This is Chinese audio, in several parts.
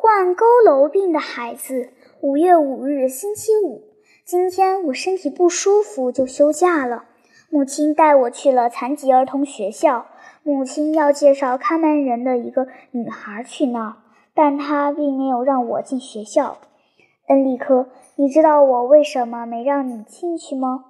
患佝偻病的孩子。五月五日，星期五。今天我身体不舒服，就休假了。母亲带我去了残疾儿童学校。母亲要介绍看门人的一个女孩去那儿，但她并没有让我进学校。恩利科，你知道我为什么没让你进去吗？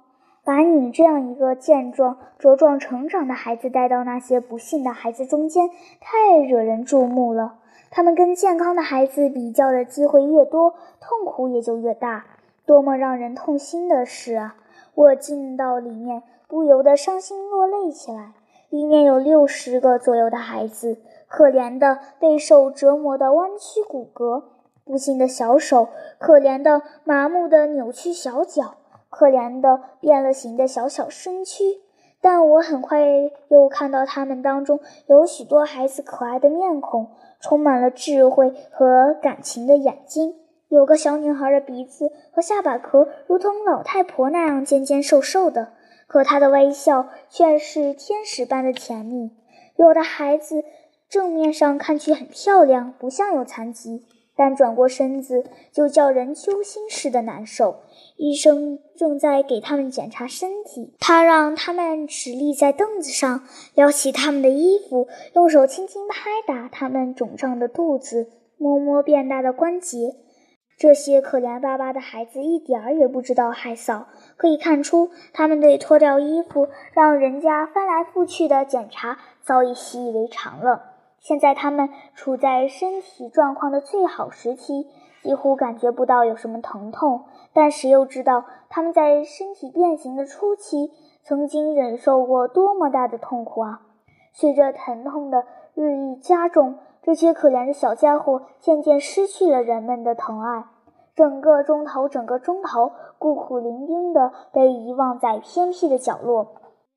把你这样一个健壮、茁壮成长的孩子带到那些不幸的孩子中间，太惹人注目了。他们跟健康的孩子比较的机会越多，痛苦也就越大。多么让人痛心的事啊！我进到里面，不由得伤心落泪起来。里面有六十个左右的孩子，可怜的备受折磨的弯曲骨骼，不幸的小手，可怜的麻木的扭曲小脚，可怜的变了形的小小身躯。但我很快又看到他们当中有许多孩子可爱的面孔。充满了智慧和感情的眼睛，有个小女孩的鼻子和下巴壳如同老太婆那样尖尖瘦瘦的，可她的微笑却是天使般的甜蜜。有的孩子正面上看去很漂亮，不像有残疾。但转过身子，就叫人揪心似的难受。医生正在给他们检查身体，他让他们直立在凳子上，撩起他们的衣服，用手轻轻拍打他们肿胀的肚子，摸摸变大的关节。这些可怜巴巴的孩子一点儿也不知道害臊，可以看出，他们对脱掉衣服让人家翻来覆去的检查早已习以为常了。现在他们处在身体状况的最好时期，几乎感觉不到有什么疼痛。但谁又知道他们在身体变形的初期曾经忍受过多么大的痛苦啊！随着疼痛的日益加重，这些可怜的小家伙渐渐失去了人们的疼爱，整个钟头，整个钟头，孤苦伶仃地被遗忘在偏僻的角落，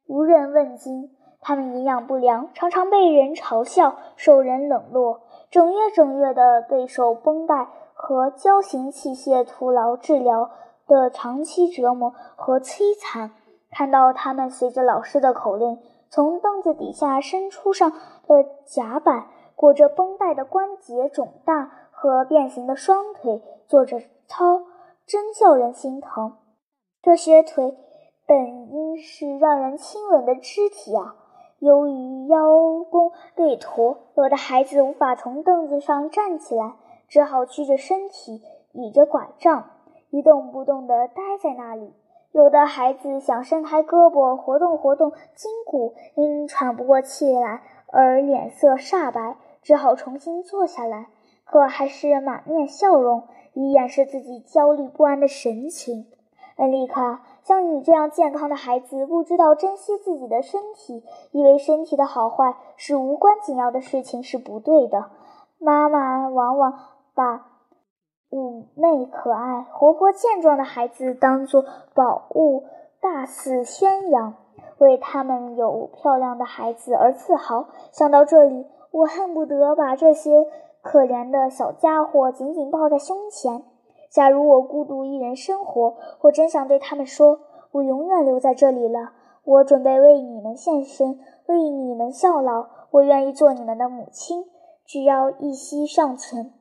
无人问津。他们营养不良，常常被人嘲笑，受人冷落，整月整月的备受绷带和胶形器械徒劳治疗的长期折磨和摧残。看到他们随着老师的口令，从凳子底下伸出上的甲板，裹着绷带的关节肿大和变形的双腿做着操，真叫人心疼。这些腿本应是让人亲吻的肢体啊！由于腰弓背驼，有的孩子无法从凳子上站起来，只好屈着身体，倚着拐杖，一动不动地待在那里。有的孩子想伸开胳膊活动活动筋骨，因喘不过气来而脸色煞白，只好重新坐下来，可还是满面笑容，以掩饰自己焦虑不安的神情。恩利卡。像你这样健康的孩子，不知道珍惜自己的身体，以为身体的好坏是无关紧要的事情，是不对的。妈妈往往把妩媚可爱、活泼健壮的孩子当作宝物，大肆宣扬，为他们有漂亮的孩子而自豪。想到这里，我恨不得把这些可怜的小家伙紧紧抱在胸前。假如我孤独一人生活，我真想对他们说：“我永远留在这里了。我准备为你们献身，为你们效劳。我愿意做你们的母亲，只要一息尚存。”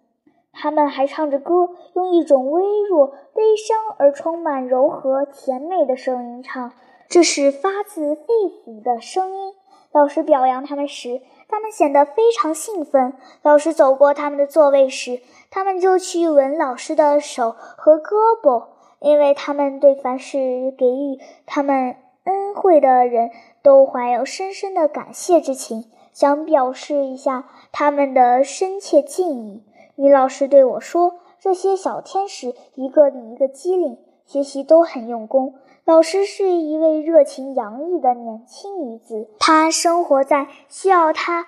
他们还唱着歌，用一种微弱、悲伤而充满柔和、甜美的声音唱，这是发自肺腑的声音。老师表扬他们时，他们显得非常兴奋。老师走过他们的座位时，他们就去吻老师的手和胳膊，因为他们对凡是给予他们恩惠的人都怀有深深的感谢之情，想表示一下他们的深切敬意。女老师对我说：“这些小天使一个比一个机灵，学习都很用功。”老师是一位热情洋溢的年轻女子，她生活在需要她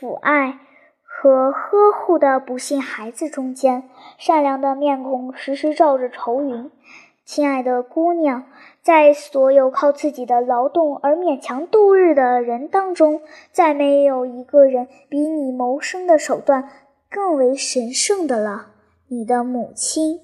抚爱和呵护的不幸孩子中间，善良的面孔时时罩着愁云。亲爱的姑娘，在所有靠自己的劳动而勉强度日的人当中，再没有一个人比你谋生的手段更为神圣的了——你的母亲。